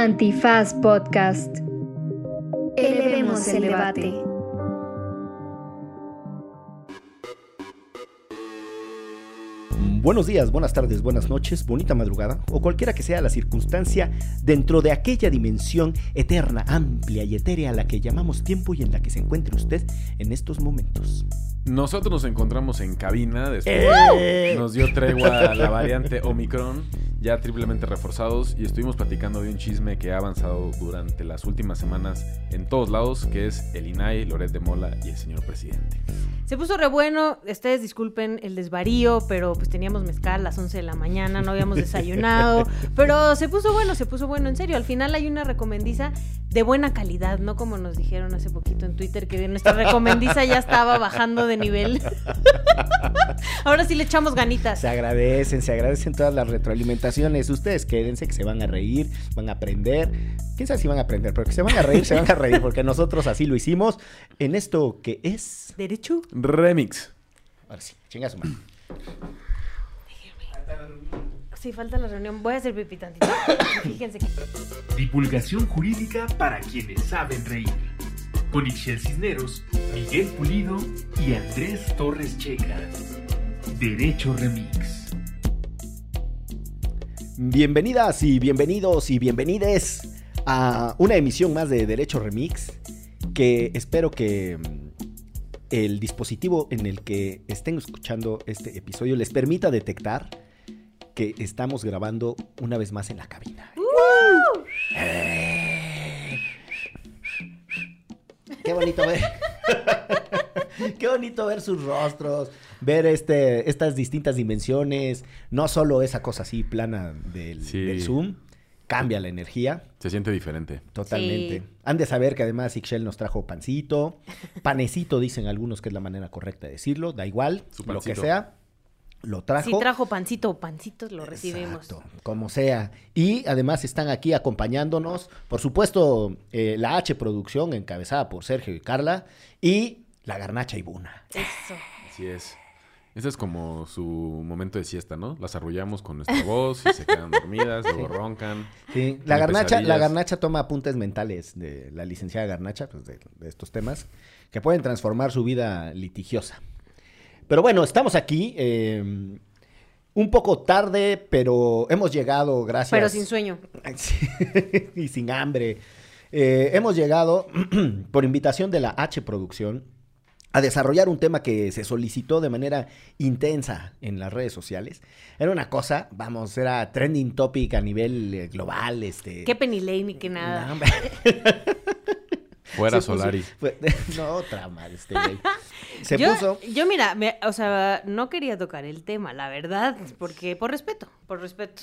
Antifaz Podcast. Elevemos el debate. Buenos días, buenas tardes, buenas noches, bonita madrugada o cualquiera que sea la circunstancia dentro de aquella dimensión eterna, amplia y etérea a la que llamamos tiempo y en la que se encuentre usted en estos momentos. Nosotros nos encontramos en cabina, después ¡Eh! nos dio tregua la variante Omicron, ya triplemente reforzados, y estuvimos platicando de un chisme que ha avanzado durante las últimas semanas en todos lados, que es el INAI, Loret de Mola y el señor presidente. Se puso re bueno, ustedes disculpen el desvarío, pero pues teníamos mezcal a las 11 de la mañana, no habíamos desayunado, pero se puso bueno, se puso bueno, en serio, al final hay una recomendiza de buena calidad, no como nos dijeron hace poquito en Twitter que nuestra recomendiza ya estaba bajando de nivel. Ahora sí le echamos ganitas. Se agradecen, se agradecen todas las retroalimentaciones. Ustedes quédense que se van a reír, van a aprender. ¿Quién sabe si van a aprender? Pero que se van a reír, se van a reír, porque nosotros así lo hicimos en esto que es... ¿Derecho? Remix. Ahora sí, chinga su madre. Sí, falta la reunión. Voy a hacer pipí tantito. Fíjense que... Divulgación jurídica para quienes saben reír. Con Ixel Cisneros, Miguel Pulido y Andrés Torres Checa. Derecho Remix. Bienvenidas y bienvenidos y bienvenides a una emisión más de Derecho Remix que espero que mm, el dispositivo en el que estén escuchando este episodio les permita detectar que estamos grabando una vez más en la cabina. Eh. Qué bonito ver. Qué bonito ver sus rostros, ver este, estas distintas dimensiones, no solo esa cosa así plana del, Sí. del Zoom, cambia la energía Se siente diferente. totalmente. Sí. Han de saber que además Ixchel nos trajo pancito, panecito dicen algunos que es la manera correcta de decirlo, da igual, lo que sea, lo trajo. Si trajo pancito o pancitos, lo recibimos. Exacto, como sea. Y además están aquí acompañándonos, por supuesto, eh, la H Producción, encabezada por Sergio y Carla, y la Garnacha Ibuna. Eso. Así es. Ese es como su momento de siesta, ¿no? Las arrullamos con nuestra voz y se quedan dormidas, luego roncan. Sí, la Garnacha, la. Garnacha toma apuntes mentales de la licenciada Garnacha, pues de, de estos temas, que pueden transformar su vida litigiosa. Pero bueno, estamos aquí, eh, un poco tarde, pero hemos llegado gracias... Pero sin sueño. Y sin hambre. Eh, hemos llegado, por invitación de la H Producción, a desarrollar un tema que se solicitó de manera intensa en las redes sociales. Era una cosa, vamos, era trending topic a nivel eh, global. Este, Qué Lane ni qué No, nada. hombre. Fuera Se puso- Solari. fue- no, otra madre, este güey. Se yo, puso... yo, mira, me- o sea, no quería tocar el tema, la verdad, porque por respeto, por respeto.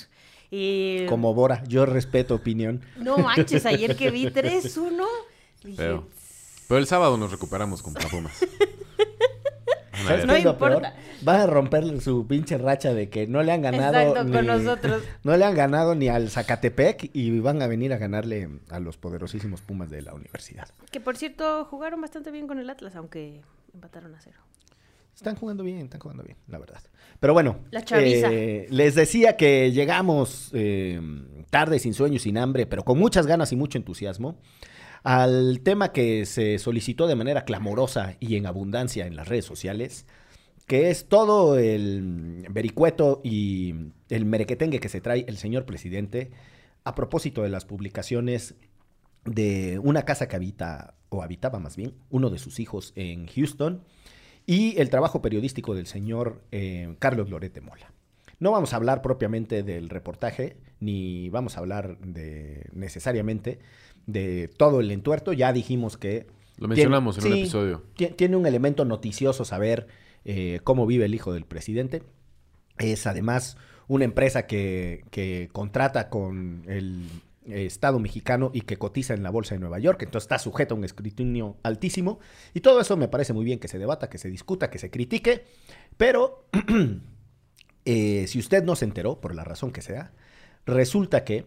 Y Como Bora, yo respeto opinión. no manches, ayer que vi 3-1, dije, Feo. Pero el sábado nos recuperamos con Pumas. Van a ¿Sabes ver. No qué es lo importa. peor? Van a romper su pinche racha de que no le han ganado. Exacto, con nosotros. No le han ganado ni al Zacatepec y van a venir a ganarle a los poderosísimos Pumas de la universidad. que por cierto jugaron bastante bien con el Atlas, aunque empataron a cero. Están jugando bien, están jugando bien, la verdad. Pero bueno, La eh, les decía que llegamos eh, tarde, sin sueño, sin hambre, pero con muchas ganas y mucho entusiasmo al tema que se solicitó de manera clamorosa y en abundancia en las redes sociales, que es todo el vericueto y el merequetengue que se trae el señor presidente a propósito de las publicaciones de una casa que habita, o habitaba más bien, uno de sus hijos en Houston, y el trabajo periodístico del señor eh, Carlos Lorete Mola. No vamos a hablar propiamente del reportaje, ni vamos a hablar de necesariamente de todo el entuerto. Ya dijimos que Lo mencionamos en un episodio. ti- Tiene un elemento noticioso saber eh, cómo vive el hijo del presidente. Es además una empresa que, que contrata con el Estado mexicano y que cotiza en la Bolsa de Nueva York. Entonces está sujeto a un escrutinio altísimo. Y todo eso me parece muy bien que se debata, que se discuta, que se critique. Pero eh, si usted no se enteró, por la razón que sea, resulta que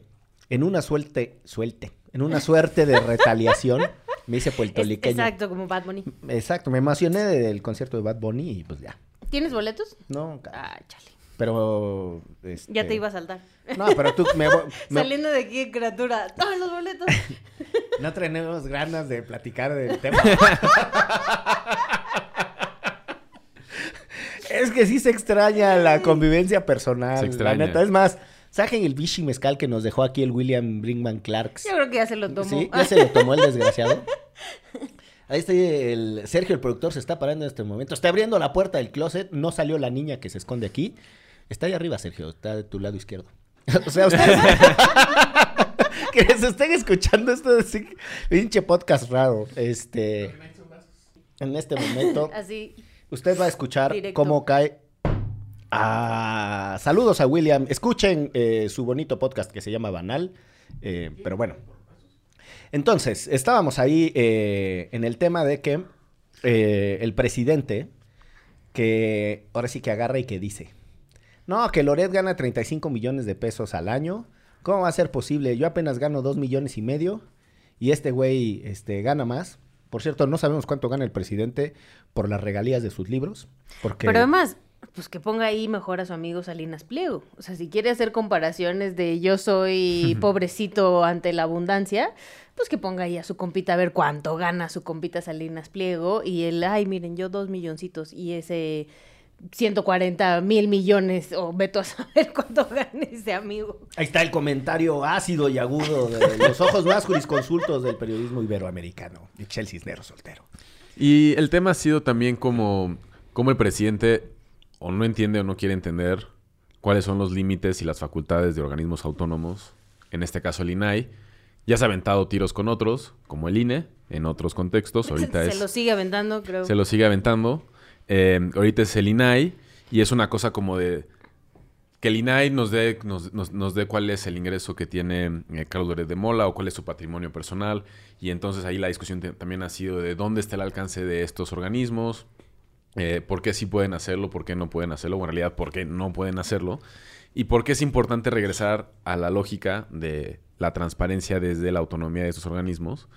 en una suerte, suelte, en una suerte de retaliación, me hice Es- puertorriqueño. exacto, como Bad Bunny. Exacto, me emocioné del concierto de Bad Bunny y pues ya. ¿Tienes boletos? No, Ah, chale. pero... este, Ya te iba a saltar. No, pero tú me, me- Saliendo de aquí, criatura. ¡Toma los boletos! no tenemos ganas de platicar del tema. es que sí se extraña la convivencia personal. Se extraña. La neta. Es más, saquen el Vichy Mezcal que nos dejó aquí el William Brinkman Clarks. Yo creo que ya se lo tomó. Sí, ya se lo tomó el desgraciado. Ahí está el Sergio, el productor, se está parando en este momento. Está abriendo la puerta del closet. No salió la niña que se esconde aquí. Está ahí arriba, Sergio. Está de tu lado izquierdo. o sea, ustedes... que se estén escuchando esto de pinche podcast raro. Este... En este momento, Así. usted va a escuchar Directo. cómo cae... Ah, saludos a William. Escuchen eh, su bonito podcast que se llama Banal. Eh, pero bueno, entonces, estábamos ahí eh, en el tema de que el presidente, que ahora sí que agarra y que dice, no, que Loret gana 35 millones de pesos al año, ¿cómo va a ser posible? Yo apenas gano 2 millones y medio y este güey este, gana más. Por cierto, no sabemos cuánto gana el presidente por las regalías de sus libros, porque... Pero además, pues que ponga ahí mejor a su amigo Salinas Pliego. O sea, si quiere hacer comparaciones de yo soy pobrecito ante la abundancia, pues que ponga ahí a su compita a ver cuánto gana su compita Salinas Pliego. Y él, ay, miren, yo dos milloncitos y ese 140 mil millones, o veto a saber cuánto gana ese amigo. Ahí está el comentario ácido y agudo de los ojos más jurisconsultos del periodismo iberoamericano, Michel Cisneros soltero. Y el tema ha sido también como, como el presidente o no entiende o no quiere entender cuáles son los límites y las facultades de organismos autónomos, en este caso el INAI. Ya se ha aventado tiros con otros, como el INE, en otros contextos. Ahorita Se es, lo sigue aventando, creo. se lo sigue aventando. Eh, ahorita es el INAI y es una cosa como de que el INAI nos dé, nos, nos- nos dé cuál es el ingreso que tiene eh, Carlos Loret de Mola o cuál es su patrimonio personal. Y entonces ahí la discusión también ha sido de dónde está el alcance de estos organismos, eh, por qué sí pueden hacerlo, por qué no pueden hacerlo, o en realidad por qué no pueden hacerlo. Y por qué es importante regresar a la lógica de la transparencia desde la autonomía de estos organismos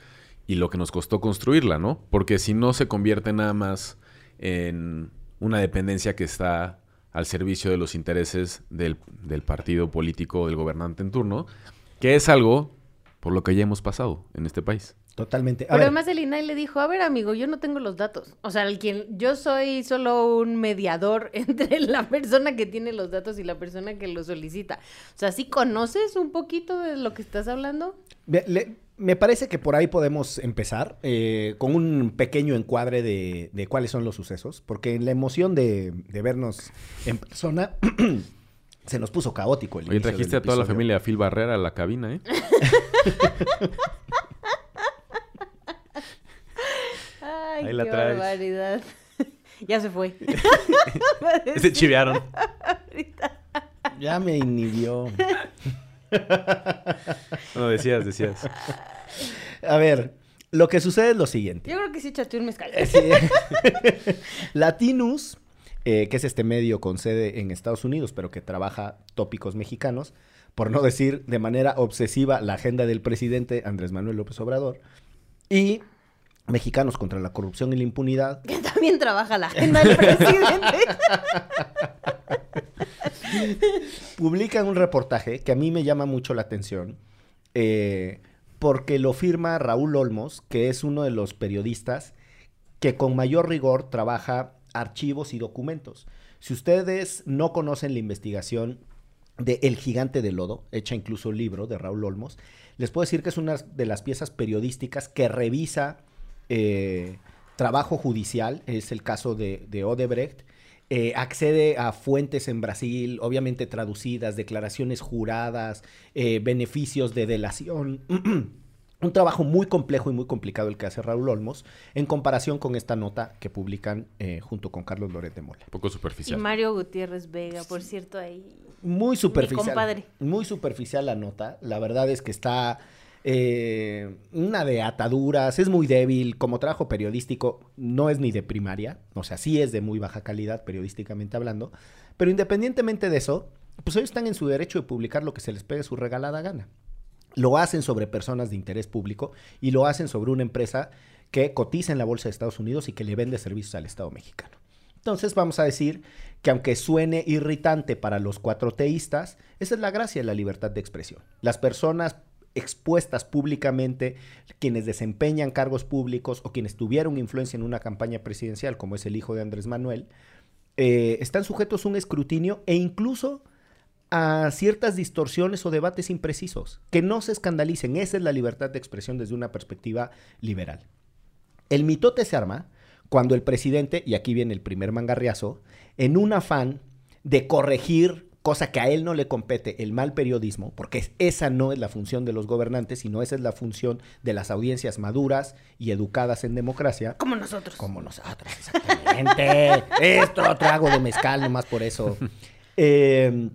y lo que nos costó construirla, ¿no? Porque si no se convierte nada más en una dependencia que está al servicio de los intereses del, del partido político o del gobernante en turno, que es algo por lo que ya hemos pasado en este país. Totalmente. A Pero ver, además el INAI le dijo, a ver amigo, yo no tengo los datos. O sea, el quien, yo soy solo un mediador entre la persona que tiene los datos y la persona que los solicita. O sea, ¿sí conoces un poquito de lo que estás hablando? me, le- me parece que por ahí podemos empezar eh, con un pequeño encuadre de, de cuáles son los sucesos, porque en la emoción de, de vernos en persona se nos puso caótico el Oye, inicio trajiste del a toda la familia Phil Barrera a la cabina, ¿eh? Ay, Ahí la qué traes. barbaridad. ya se fue. Se chivearon. Ya me inhibió. No, decías, decías. A ver, lo que sucede es lo siguiente. Yo creo que sí echaste un mezcal. Eh, sí. Latinus, eh, que es este medio con sede en Estados Unidos, pero que trabaja tópicos mexicanos, por no decir de manera obsesiva la agenda del presidente Andrés Manuel López Obrador, y Mexicanos contra la corrupción y la impunidad, Que también trabaja la agenda del presidente. publican un reportaje que a mí me llama mucho la atención, eh, porque lo firma Raúl Olmos, que es uno de los periodistas que con mayor rigor trabaja archivos y documentos. Si ustedes no conocen la investigación de El Gigante de Lodo, hecha incluso un libro de Raúl Olmos, les puedo decir que es una de las piezas periodísticas que revisa eh, trabajo judicial, es el caso de, de Odebrecht, eh, accede a fuentes en Brasil, obviamente traducidas, declaraciones juradas, eh, beneficios de delación. Un trabajo muy complejo y muy complicado el que hace Raúl Olmos en comparación con esta nota que publican eh, junto con Carlos Loret de Mola. Un poco y superficial. Mario Gutiérrez Vega, por cierto, ahí. Muy superficial. compadre. Muy superficial la nota. La verdad es que está eh, una de ataduras, es muy débil. Como trabajo periodístico, no es ni de primaria. O sea, sí es de muy baja calidad periodísticamente hablando. Pero independientemente de eso, pues ellos están en su derecho de publicar lo que se les pegue su regalada gana. Lo hacen sobre personas de interés público y lo hacen sobre una empresa que cotiza en la Bolsa de Estados Unidos y que le vende servicios al Estado mexicano. Entonces vamos a decir que aunque suene irritante para los cuatro teístas, esa es la gracia de la libertad de expresión. Las personas expuestas públicamente, quienes desempeñan cargos públicos o quienes tuvieron influencia en una campaña presidencial, como es el hijo de Andrés Manuel, eh, están sujetos a un escrutinio e incluso a ciertas distorsiones o debates imprecisos. Que no se escandalicen, esa es la libertad de expresión desde una perspectiva liberal. El mitote se arma cuando el presidente, y aquí viene el primer mangarriazo, en un afán de corregir cosa que a él no le compete, el mal periodismo, porque esa no es la función de los gobernantes, sino esa es la función de las audiencias maduras y educadas en democracia. Como nosotros. Como nosotros, exactamente. Esto trago de mezcal, nomás por eso. Eh,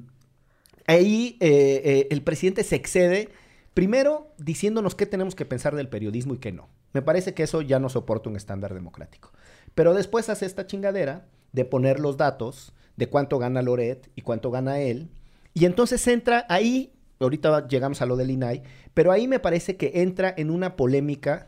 ahí eh, eh, el presidente se excede, primero diciéndonos qué tenemos que pensar del periodismo y qué no. Me parece que eso ya no soporta un estándar democrático. Pero después hace esta chingadera de poner los datos de cuánto gana Loret y cuánto gana él. Y entonces entra ahí, ahorita llegamos a lo del INAI, pero ahí me parece que entra en una polémica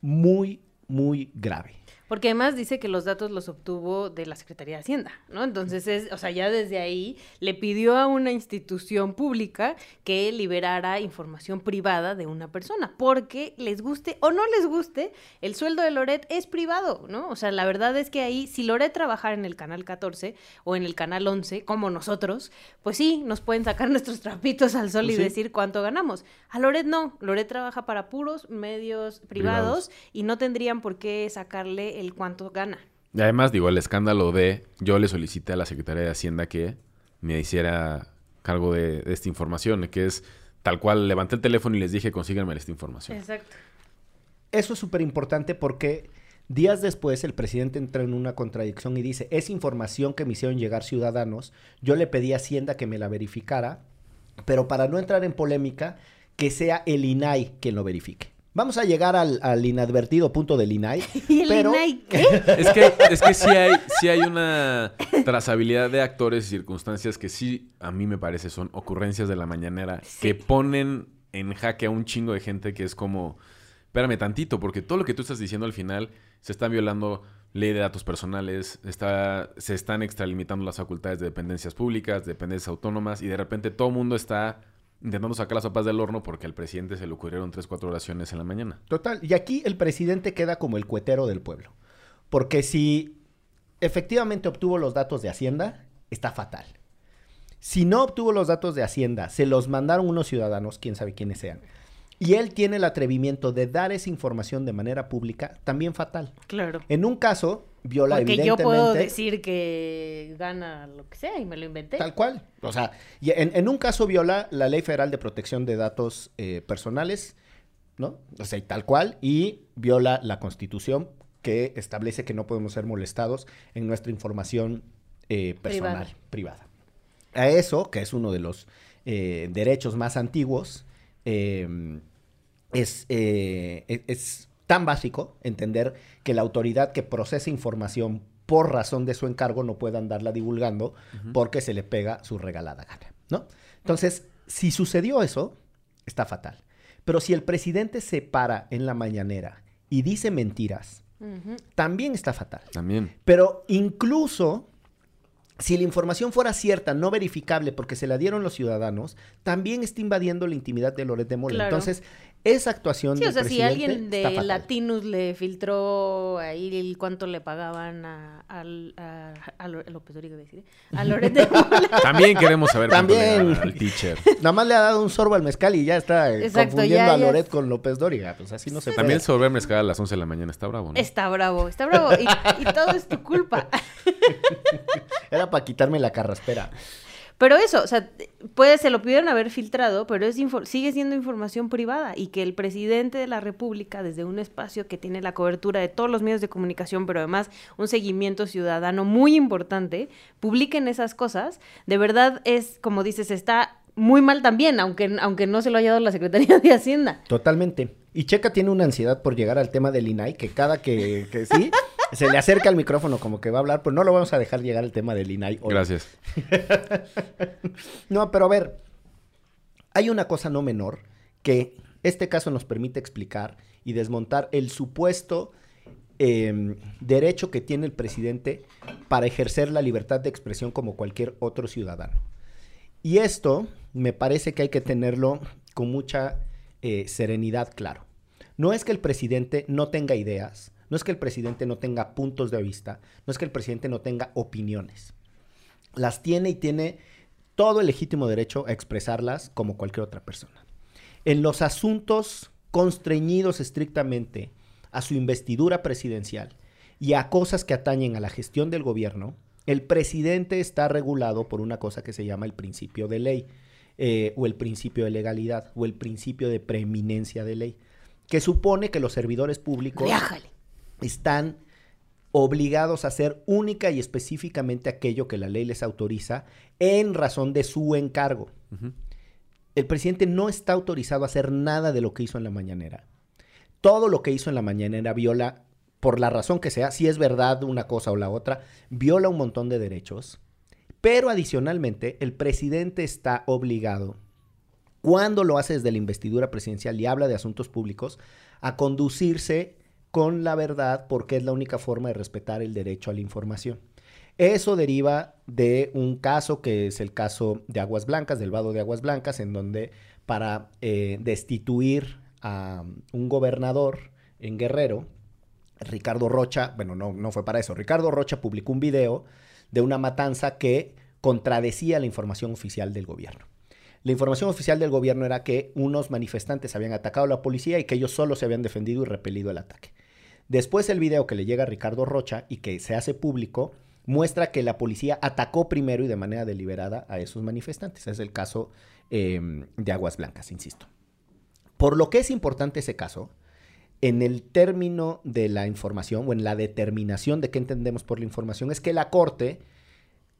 muy, muy grave. Porque además dice que los datos los obtuvo de la Secretaría de Hacienda, ¿no? Entonces, es, o sea, ya desde ahí le pidió a una institución pública que liberara información privada de una persona, porque les guste o no les guste, el sueldo de Loret es privado, ¿no? O sea, la verdad es que ahí, si Loret trabajara en el canal 14 o en el canal 11, como nosotros, pues sí, nos pueden sacar nuestros trapitos al sol Pues y sí. decir cuánto ganamos. A Loret no, Loret trabaja para puros medios privados, Privados. y no tendrían por qué sacarle el cuánto gana. Y además, digo, el escándalo de yo le solicité a la Secretaría de Hacienda que me hiciera cargo de, de esta información, que es tal cual levanté el teléfono y les dije consíganme esta información. Exacto. Eso es súper importante porque días después el presidente entra en una contradicción y dice, es información que me hicieron llegar ciudadanos, yo le pedí a Hacienda que me la verificara, pero para no entrar en polémica, que sea el INAI quien lo verifique. Vamos a llegar al, al inadvertido punto del INAI, ¿Y el pero INAI qué? Es que, es que sí, hay, sí hay una trazabilidad de actores y circunstancias que sí, a mí me parece, son ocurrencias de la mañanera que ponen en jaque a un chingo de gente que es como, espérame tantito, porque todo lo que tú estás diciendo al final se están violando ley de datos personales, está, se están extralimitando las facultades de dependencias públicas, de dependencias autónomas, y de repente todo el mundo está intentando sacar las sopas del horno porque al presidente se le ocurrieron tres, cuatro oraciones en la mañana. Total, y aquí el presidente queda como el cuetero del pueblo. Porque si efectivamente obtuvo los datos de Hacienda, está fatal. Si no obtuvo los datos de Hacienda, se los mandaron unos ciudadanos, quién sabe quiénes sean, y él tiene el atrevimiento de dar esa información de manera pública, también fatal. Claro. En un caso, viola Porque yo puedo decir que gana lo que sea y me lo inventé. Tal cual. O sea, y en, en un caso viola la Ley Federal de Protección de Datos eh, Personales, ¿no? O sea, y tal cual, y viola la Constitución que establece que no podemos ser molestados en nuestra información eh, personal, privada. A eso, que es uno de los eh, derechos más antiguos, es, es- es tan básico entender que la autoridad que procesa información por razón de su encargo no pueda andarla divulgando porque se le pega su regalada gana, ¿no? Entonces, si sucedió eso, está fatal. Pero si el presidente se para en la mañanera y dice mentiras, también está fatal. También. Pero incluso si la información fuera cierta, no verificable, porque se la dieron los ciudadanos, también está invadiendo la intimidad de Loret de Mola. Claro. Entonces, esa actuación Sí, o sea, si alguien de. Latinus le filtró ahí el cuánto le pagaban a, al- a, a Lo- López Dóriga, iba a decir, a Loret de Mola. También queremos saber También. al teacher. Nada más le ha dado un sorbo al mezcal y ya está eh, Exacto, confundiendo ya- a Loret con López Dóriga. Pues así no se puede. También sobre mezcal a las 11 de la mañana está bravo, ¿no? Está bravo, está bravo. Y, y todo es tu culpa. Era para quitarme la carraspera. Pero eso, o sea, puede, se lo pudieron haber filtrado, pero es sigue siendo información privada y que el presidente de la República, desde un espacio que tiene la cobertura de todos los medios de comunicación, pero además un seguimiento ciudadano muy importante, publiquen esas cosas, de verdad es, como dices, está muy mal también, aunque, aunque no se lo haya dado la Secretaría de Hacienda. Totalmente. Y Checa tiene una ansiedad por llegar al tema del INAI, que cada que, que sí, se le acerca al micrófono como que va a hablar, pero no lo vamos a dejar llegar al tema del INAI hoy. Gracias. No, pero a ver, hay una cosa no menor que este caso nos permite explicar y desmontar el supuesto eh, derecho que tiene el presidente para ejercer la libertad de expresión como cualquier otro ciudadano. Y esto me parece que hay que tenerlo con mucha eh, serenidad claro. No es que el presidente no tenga ideas, no es que el presidente no tenga puntos de vista, no es que el presidente no tenga opiniones. Las tiene y tiene todo el legítimo derecho a expresarlas como cualquier otra persona. En los asuntos constreñidos estrictamente a su investidura presidencial y a cosas que atañen a la gestión del gobierno, el presidente está regulado por una cosa que se llama el principio de ley, eh, o el principio de legalidad, o el principio de preeminencia de ley, que supone que los servidores públicos Viájale. Están obligados a hacer única y específicamente aquello que la ley les autoriza en razón de su encargo. El presidente no está autorizado a hacer nada de lo que hizo en la mañanera. Todo lo que hizo en la mañanera viola, por la razón que sea, si es verdad una cosa o la otra, viola un montón de derechos. Pero adicionalmente, el presidente está obligado, cuando lo hace desde la investidura presidencial y habla de asuntos públicos, a conducirse con la verdad porque es la única forma de respetar el derecho a la información. Eso deriva de un caso que es el caso de Aguas Blancas, del vado de Aguas Blancas, en donde para eh, destituir a un gobernador en Guerrero, Ricardo Rocha, bueno, no, no fue para eso, Ricardo Rocha publicó un video de una matanza que contradecía la información oficial del gobierno. La información oficial del gobierno era que unos manifestantes habían atacado a la policía y que ellos solo se habían defendido y repelido el ataque. Después el video que le llega a Ricardo Rocha y que se hace público muestra que la policía atacó primero y de manera deliberada a esos manifestantes. Es el caso eh, de Aguas Blancas, insisto. Por lo que es importante ese caso, en el término de la información o en la determinación de qué entendemos por la información, es que la Corte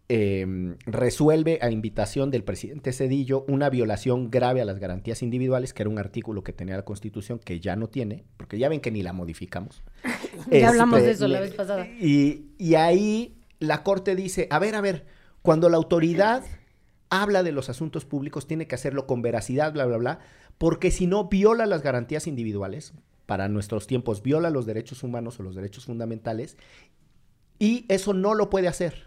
eh, resuelve a invitación del presidente Cedillo una violación grave a las garantías individuales, que era un artículo que tenía la Constitución que ya no tiene, porque ya ven que ni la modificamos. Ya hablamos de Este, eso la vez pasada. Y, y ahí la Corte dice, a ver, a ver, cuando la autoridad habla de los asuntos públicos, tiene que hacerlo con veracidad, bla, bla, bla, porque si no viola las garantías individuales, para nuestros tiempos viola los derechos humanos o los derechos fundamentales, y eso no lo puede hacer.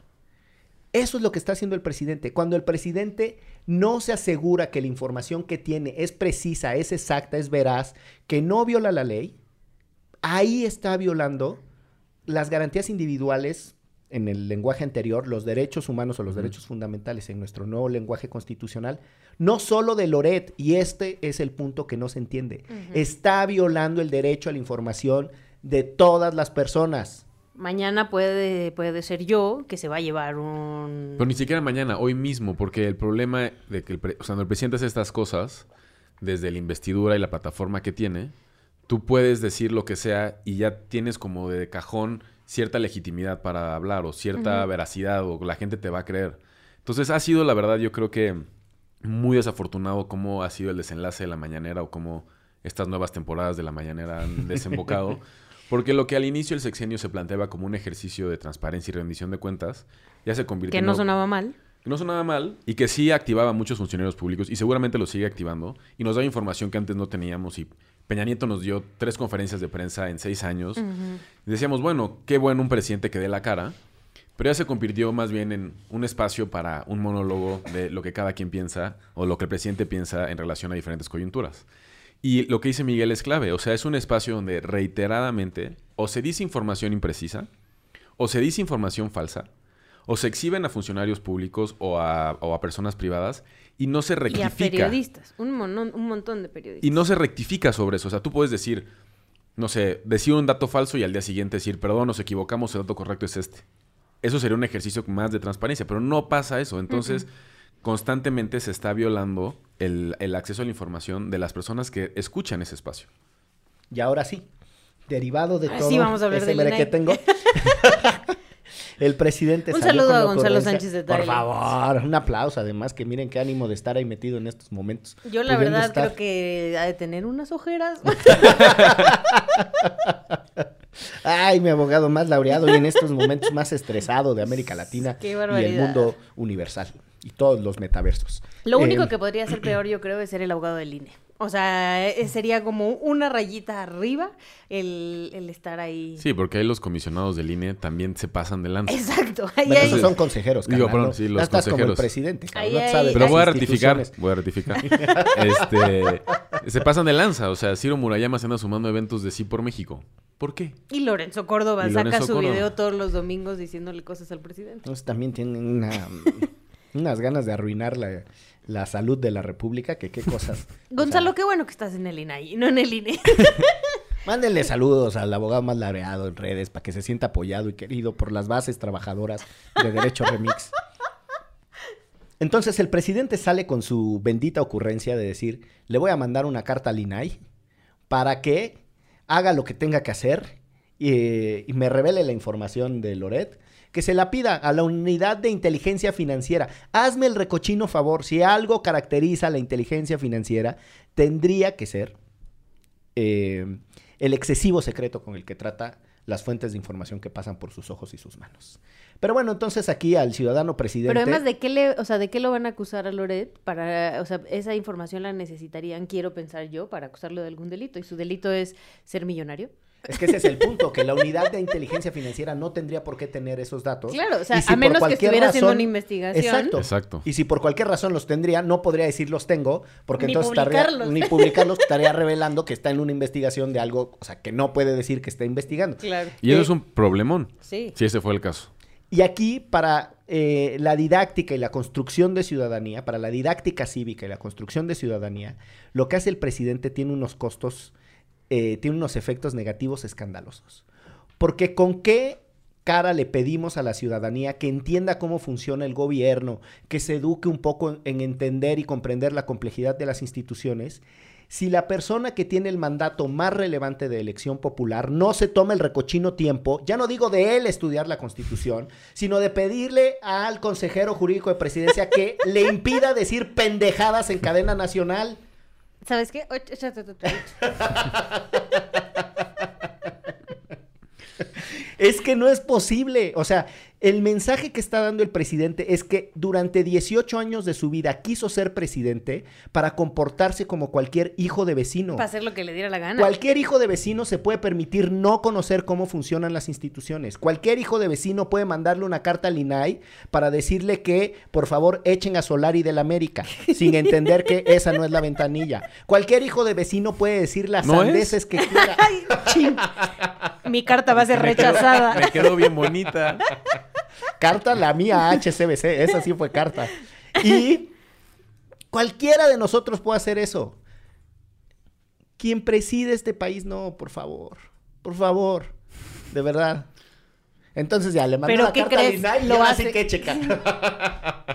Eso es lo que está haciendo el presidente. Cuando el presidente no se asegura que la información que tiene es precisa, es exacta, es veraz, que no viola la ley, ahí está violando las garantías individuales en el lenguaje anterior, los derechos humanos o los derechos fundamentales en nuestro nuevo lenguaje constitucional, no solo de Loret, y este es el punto que no se entiende, está violando el derecho a la información de todas las personas. Mañana puede, puede ser yo que se va a llevar un... Pero ni siquiera mañana, hoy mismo, porque el problema de que el, pre- o sea, cuando el presidente hace estas cosas, desde la investidura y la plataforma que tiene, tú puedes decir lo que sea y ya tienes como de cajón cierta legitimidad para hablar o cierta veracidad o la gente te va a creer. Entonces ha sido, la verdad, yo creo que muy desafortunado cómo ha sido el desenlace de la mañanera o cómo estas nuevas temporadas de la mañanera han desembocado. Porque lo que al inicio del sexenio se planteaba como un ejercicio de transparencia y rendición de cuentas, ya se convirtió que en no algo- sonaba mal. que no sonaba mal y que sí activaba a muchos funcionarios públicos y seguramente lo sigue activando y nos da información que antes no teníamos y Peña Nieto nos dio tres conferencias de prensa en seis años y decíamos, bueno, qué bueno un presidente que dé la cara, pero ya se convirtió más bien en un espacio para un monólogo de lo que cada quien piensa o lo que el presidente piensa en relación a diferentes coyunturas. Y lo que dice Miguel es clave, o sea, es un espacio donde reiteradamente o se dice información imprecisa, o se dice información falsa, o se exhiben a funcionarios públicos o a, o a personas privadas y no se Y a rectifica. periodistas, un, un montón de periodistas. Y no se rectifica sobre eso. O sea, tú puedes decir, no sé, decir un dato falso y al día siguiente decir, perdón, nos equivocamos, el dato correcto es este. Eso sería un ejercicio más de transparencia, pero no pasa eso. Entonces, constantemente se está violando el, el acceso a la información de las personas que escuchan ese espacio. Y ahora sí, derivado de Ah, todo sí, vamos a ese del mere que tengo. el presidente Un salió saludo a Gonzalo Sánchez de Por favor, un aplauso además, que miren qué ánimo de estar ahí metido en estos momentos. Yo la verdad estar- creo que ha de tener unas ojeras. Ay, mi abogado más laureado y en estos momentos más estresado de América Latina Qué y el mundo universal y todos los metaversos. Lo Eh, único que podría ser peor, yo creo, es ser el abogado del INE. O sea, eh, sería como una rayita arriba el, el estar ahí. Sí, porque ahí los comisionados del INE también se pasan de lanza. Exacto. Ahí Bueno, hay- esos son consejeros, Digo, carnal, perdón, ¿no? sí, los estás como el consejeros. presidente, Ahí no hay- sabes Pero voy a ratificar, voy a ratificar. este, se pasan de lanza. O sea, Ciro Murayama se anda sumando a eventos de Sí por México. ¿Por qué? Y Lorenzo Córdoba Y saca Lorenzo su Córdoba. video todos los domingos diciéndole cosas al presidente. Entonces también tienen una, unas ganas de arruinar la, la salud de la República, que qué cosas. O Gonzalo, sea, qué bueno que estás en el INAI, no en el INE. mándenle saludos al abogado más laureado en redes para que se sienta apoyado y querido por las bases trabajadoras de Derecho Remix. Entonces el presidente sale con su bendita ocurrencia de decir, le voy a mandar una carta al INAI para que haga lo que tenga que hacer y, y me revele la información de Loret, que se la pida a la unidad de inteligencia financiera. Hazme el recochino favor, si algo caracteriza la inteligencia financiera, tendría que ser eh, el excesivo secreto con el que trata las fuentes de información que pasan por sus ojos y sus manos. Pero bueno, entonces aquí al ciudadano presidente... Pero además, ¿de qué le, o sea, de qué lo van a acusar a Loret? Para, o sea, esa información la necesitarían, quiero pensar yo, para acusarlo de algún delito. Y su delito es ser millonario. Es que ese es el punto, que la unidad de inteligencia financiera no tendría por qué tener esos datos. Claro, o sea, si a menos que estuviera haciendo una investigación. Exacto. Exacto. Y si por cualquier razón los tendría, no podría decir los tengo, porque Ni entonces estaría, publicarlos. ni publicarlos, estaría revelando que está en una investigación de algo, o sea, que no puede decir que está investigando. Claro. Y eso Eh, es un problemón. Sí. Si ese fue el caso. Y aquí, para eh, la didáctica y la construcción de ciudadanía, para la didáctica cívica y la construcción de ciudadanía, lo que hace el presidente tiene unos costos, eh, tiene unos efectos negativos escandalosos. Porque con qué cara le pedimos a la ciudadanía que entienda cómo funciona el gobierno, que se eduque un poco en, en entender y comprender la complejidad de las instituciones, si la persona que tiene el mandato más relevante de elección popular no se toma el recochino tiempo, ya no digo de él estudiar la constitución, sino de pedirle al consejero jurídico de presidencia que le impida decir pendejadas en cadena nacional. ¿Sabes qué? Es que no es posible. O sea, el mensaje que está dando el presidente es que durante 18 años de su vida quiso ser presidente para comportarse como cualquier hijo de vecino. Para hacer lo que le diera la gana. Cualquier hijo de vecino se puede permitir no conocer cómo funcionan las instituciones. Cualquier hijo de vecino puede mandarle una carta al INAI para decirle que, por favor, echen a Solari del América, sin entender que esa no es la ventanilla. Cualquier hijo de vecino puede decir las ¿No es? sandeces que quiera. Ay. Mi carta va a ser rechazada. Me quedó bien bonita. Carta la mía HCBC, esa sí fue carta. Y cualquiera de nosotros puede hacer eso. Quien preside este país, no, por favor. Por favor. De verdad. Entonces ya le mandó ¿Pero la carta crees? al INAI y Lo hace- que checa.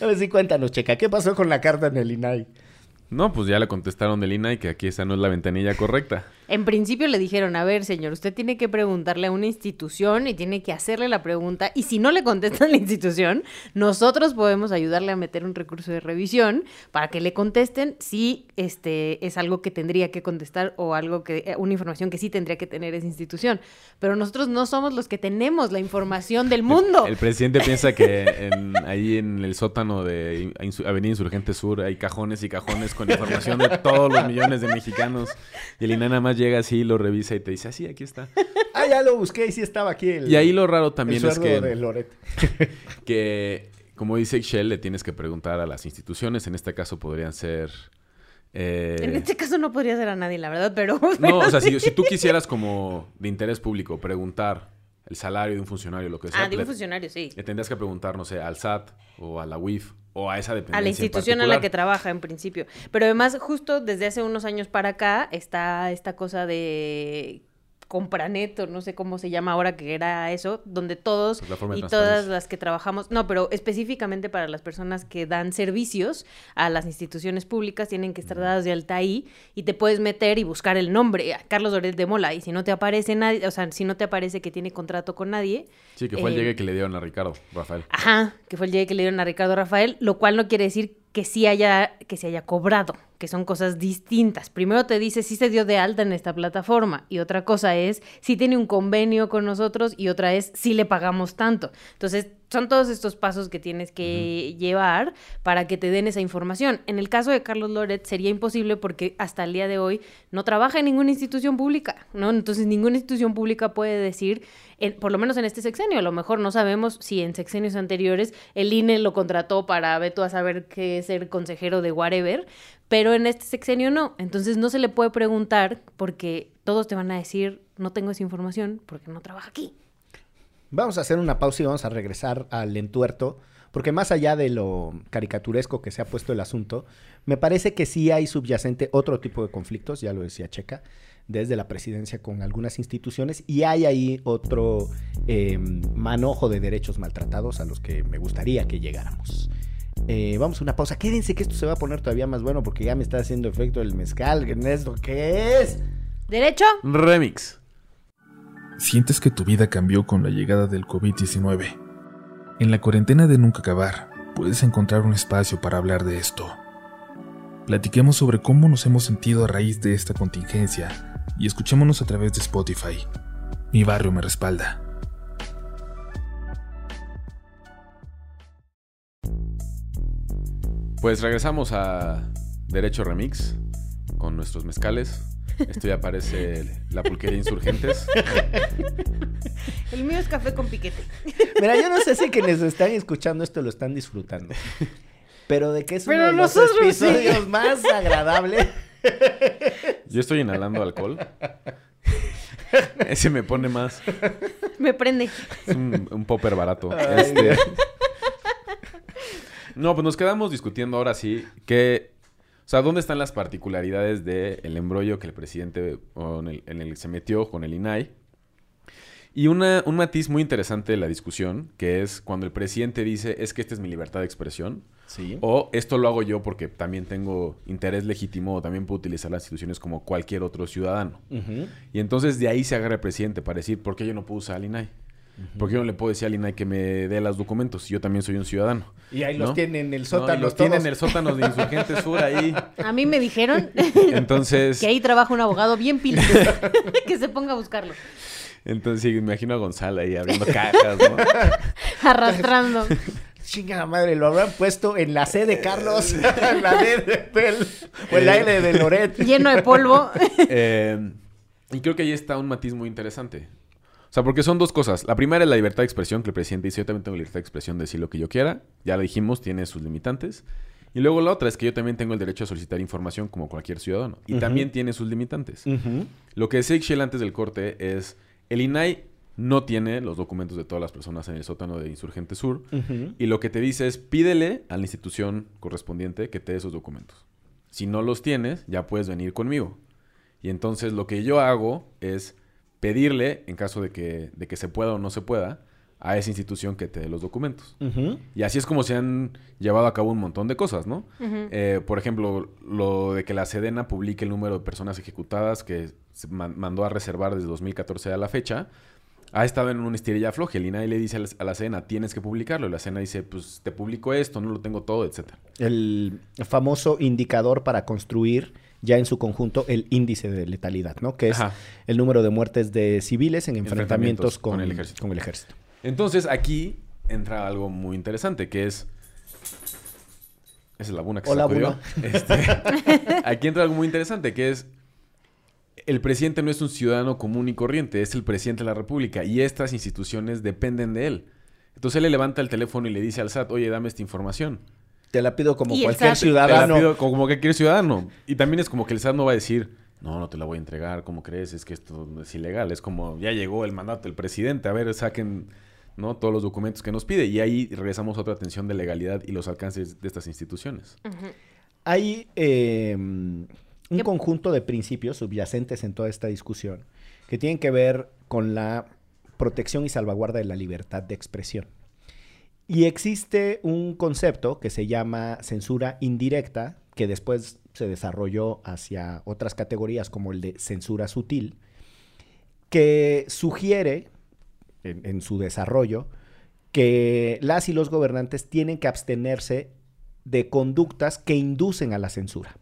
A ver si cuéntanos, checa. ¿Qué pasó con la carta en el INAI? No, pues ya le contestaron del INAI que aquí esa no es la ventanilla correcta. En principio le dijeron, a ver, señor, usted tiene que preguntarle a una institución y tiene que hacerle la pregunta. Y si no le contesta la institución, nosotros podemos ayudarle a meter un recurso de revisión para que le contesten si este es algo que tendría que contestar o algo que, eh, una información que sí tendría que tener esa institución. Pero nosotros no somos los que tenemos la información del mundo. El presidente piensa que en- ahí en el sótano de Avenida Insurgente Sur hay cajones y cajones con información de todos los millones de mexicanos. Y el INAI nada más llega así, lo revisa y te dice, así, aquí está. Ah, ya lo busqué y sí estaba aquí. El, Y ahí lo raro el también es sueldo que... de Loret. que, como dice Excel, le tienes que preguntar a las instituciones. En este caso podrían ser... eh, En este caso no podría ser a nadie, la verdad, pero... No, o sea, si, si tú quisieras como de interés público preguntar el salario de un funcionario, lo que sea, Ah, de un funcionario, sí. le tendrías que preguntar, no sé, al SAT o a la UIF o a esa dependencia A la en institución a la que trabaja en principio. Pero además, justo desde hace unos años para acá está esta cosa de Compranet, o no sé cómo se llama ahora, que era eso, donde todos de y todas las que trabajamos, no, pero específicamente para las personas que dan servicios a las instituciones públicas, tienen que estar dadas de alta ahí y te puedes meter y buscar el nombre, a Carlos Doret de Mola, y si no te aparece nadie, o sea, si no te aparece que tiene contrato con nadie, Sí, que fue el eh, llegue que le dieron a Ricardo, Rafael. Ajá, que fue el llegue que le dieron a Ricardo Rafael, lo cual no quiere decir que sí haya, que se haya cobrado, que son cosas distintas. Primero te dice si se dio de alta en esta plataforma y otra cosa es si tiene un convenio con nosotros y otra es si le pagamos tanto. Entonces, son todos estos pasos que tienes que llevar para que te den esa información. En el caso de Carlos Loret sería imposible porque hasta el día de hoy no trabaja en ninguna institución pública, ¿no? Entonces ninguna institución pública puede decir, por lo menos en este sexenio, a lo mejor no sabemos si en sexenios anteriores el INE lo contrató para ver tú a saber qué es ser consejero de whatever, pero en este sexenio no. Entonces no se le puede preguntar porque todos te van a decir, no tengo esa información porque no trabaja aquí. Vamos a hacer una pausa y vamos a regresar al entuerto, porque más allá de lo caricaturesco que se ha puesto el asunto, me parece que sí hay subyacente otro tipo de conflictos, ya lo decía Checa, desde la presidencia con algunas instituciones, y hay ahí otro em, manojo de derechos maltratados a los que me gustaría que llegáramos. Eh, vamos a una pausa. Quédense que esto se va a poner todavía más bueno porque ya me está haciendo efecto el mezcal. ¿Esto qué es? ¿Derecho? Remix. Sientes que tu vida cambió con la llegada del COVID-19. En la cuarentena de nunca acabar, puedes encontrar un espacio para hablar de esto. Platiquemos sobre cómo nos hemos sentido a raíz de esta contingencia y escuchémonos a través de Spotify. Mi barrio me respalda. Pues regresamos a Derecho Remix con nuestros mezcales. Esto ya parece la pulquería Insurgentes. El mío es café con piquete. Mira, yo no sé si quienes están escuchando esto lo están disfrutando. Pero de que es Pero uno de los episodios más agradables. Yo estoy inhalando alcohol. Ese me pone más. Me prende. Es un, un popper barato. Ay, Este- Dios. No, pues nos quedamos discutiendo ahora sí que... O sea, ¿dónde están las particularidades del embrollo que el presidente en el, en el que se metió con el INAI? Y una, un matiz muy interesante de la discusión, que es cuando el presidente dice, es que esta es mi libertad de expresión, Sí. o esto lo hago yo porque también tengo interés legítimo o también puedo utilizar las instituciones como cualquier otro ciudadano. Y entonces de ahí se agarra el presidente para decir, ¿por qué yo no puedo usar al INAI? ¿Por qué yo no le puedo decir al INAI que me dé los documentos yo también soy un ciudadano? Y ahí los tienen en el No, sótano. y los todos. tienen en el sótano de Insurgentes Sur ahí. A mí me dijeron Entonces, que ahí trabaja un abogado bien pila. que se ponga a buscarlo. entonces sí, me imagino a Gonzalo ahí abriendo cajas, ¿no? Arrastrando. Chinga la madre, lo habrán puesto en la C de Carlos, en la D de Pel, o en la L de Loret. Lleno de polvo. Eh, y creo que ahí está un matiz muy interesante. O sea, porque son dos cosas. La primera es la libertad de expresión, que el presidente dice, yo también tengo libertad de expresión de decir lo que yo quiera. Ya lo dijimos, tiene sus limitantes. Y luego la otra es que yo también tengo el derecho a solicitar información como cualquier ciudadano. Y también tiene sus limitantes. Lo que decía Ixchel antes del corte es, el INAI no tiene los documentos de todas las personas en el sótano de Insurgente Sur. Y lo que te dice es, pídele a la institución correspondiente que te dé esos documentos. Si no los tienes, ya puedes venir conmigo. Y entonces lo que yo hago es pedirle, en caso de que, de que se pueda o no se pueda, a esa institución que te dé los documentos. Y así es como se han llevado a cabo un montón de cosas, ¿no? Eh, por ejemplo, lo de que la Sedena publique el número de personas ejecutadas que se mandó a reservar desde 2014 a la fecha, ha estado en un estirilla floja. El INAI le dice a la- Sedena, tienes que publicarlo. Y la Sedena dice, pues te publico esto, no lo tengo todo, etcétera. El famoso indicador para construir ya en su conjunto el índice de letalidad, ¿no? Que es Ajá. el número de muertes de civiles en enfrentamientos Enfrentamientos con, con el ejército. con el ejército. Entonces aquí entra algo muy interesante, que es... Esa es la buna que Hola, se sacudió. Este, aquí entra algo muy interesante, que es... El presidente no es un ciudadano común y corriente, es el presidente de la República y estas instituciones dependen de él. Entonces él le levanta el teléfono y le dice al SAT, oye, dame esta información. Te la pido como cualquier SAT- Te la ciudadano. pido como cualquier ciudadano. Y también es como que el SAT no va a decir, no, no te la voy a entregar, ¿cómo crees? Es que esto es ilegal. Es como, ya llegó el mandato del presidente, a ver, saquen ¿no? todos los documentos que nos pide. Y ahí regresamos a otra atención de legalidad y los alcances de estas instituciones. Hay eh, un ¿Qué- conjunto de principios subyacentes en toda esta discusión que tienen que ver con la protección y salvaguarda de la libertad de expresión. Y existe un concepto que se llama censura indirecta, que después se desarrolló hacia otras categorías como el de censura sutil, que sugiere en, su desarrollo que las y los gobernantes tienen que abstenerse de conductas que inducen a la censura.